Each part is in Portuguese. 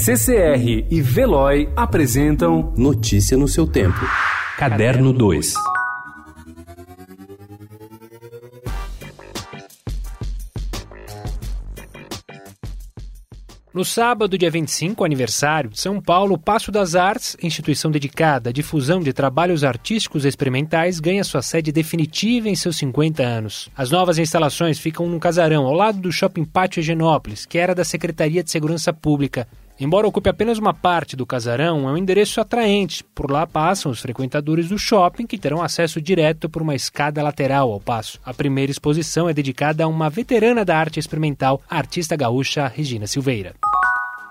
CCR e Veloy apresentam Notícia no seu tempo. Caderno 2. No sábado, dia 25, aniversário, São Paulo, Passo das Artes, instituição dedicada à difusão de trabalhos artísticos experimentais, ganha sua sede definitiva em seus 50 anos. As novas instalações ficam num casarão ao lado do Shopping Pátio Higienópolis, que era da Secretaria de Segurança Pública. Embora ocupe apenas uma parte do casarão, é um endereço atraente. Por lá passam os frequentadores do shopping, que terão acesso direto por uma escada lateral ao passo. A primeira exposição é dedicada a uma veterana da arte experimental, a artista gaúcha Regina Silveira.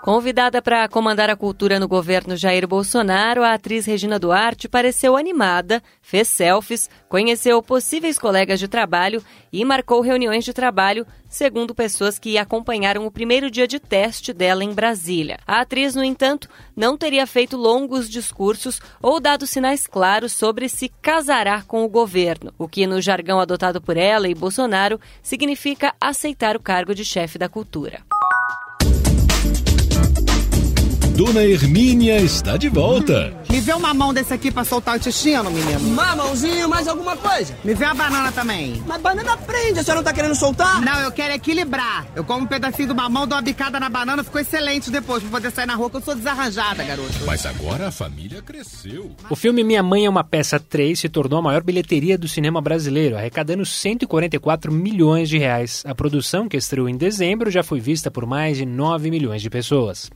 Convidada para comandar a cultura no governo Jair Bolsonaro, a atriz Regina Duarte pareceu animada, fez selfies, conheceu possíveis colegas de trabalho e marcou reuniões de trabalho, segundo pessoas que acompanharam o primeiro dia de teste dela em Brasília. A atriz, no entanto, não teria feito longos discursos ou dado sinais claros sobre se casará com o governo, o que, no jargão adotado por ela e Bolsonaro, significa aceitar o cargo de chefe da cultura. Dona Hermínia está de volta. Me vê uma mão desse aqui pra soltar o intestino, menino. Mamãozinho, mais alguma coisa? Me vê uma banana também. Mas banana prende, a senhora não tá querendo soltar? Não, eu quero equilibrar. Eu como um pedacinho do mamão, dou uma bicada na banana, ficou excelente depois pra poder sair na rua, que eu sou desarranjada, garoto. Mas agora a família cresceu. O filme Minha Mãe é uma Peça 3 se tornou a maior bilheteria do cinema brasileiro, arrecadando 144 milhões de reais. A produção, que estreou em dezembro, já foi vista por mais de 9 milhões de pessoas.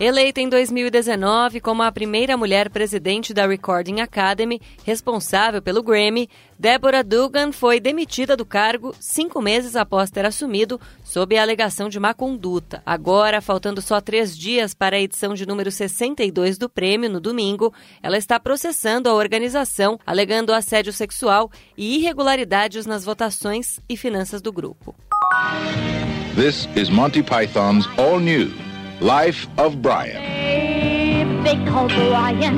Eleita em 2019 como a primeira mulher presidente da Recording Academy, responsável pelo Grammy, Deborah Dugan foi demitida do cargo cinco meses após ter assumido, sob a alegação de má conduta. Agora, faltando só três dias para a edição de número 62 do prêmio, no domingo, ela está processando a organização, alegando assédio sexual e irregularidades nas votações e finanças do grupo. This is Monty Python's All New. Life of Brian. They call Brian.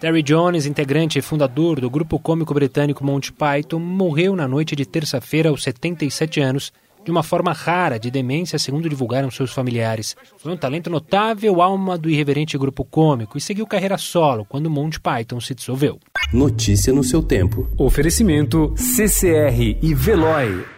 Terry Jones, integrante e fundador do grupo cômico britânico Monty Python, morreu na noite de terça-feira aos 77 anos, de uma forma rara de demência, segundo divulgaram seus familiares. Foi um talento notável, alma do irreverente grupo cômico, e seguiu carreira solo quando Monty Python se dissolveu. Notícia no seu tempo. Oferecimento CCR e Veloy.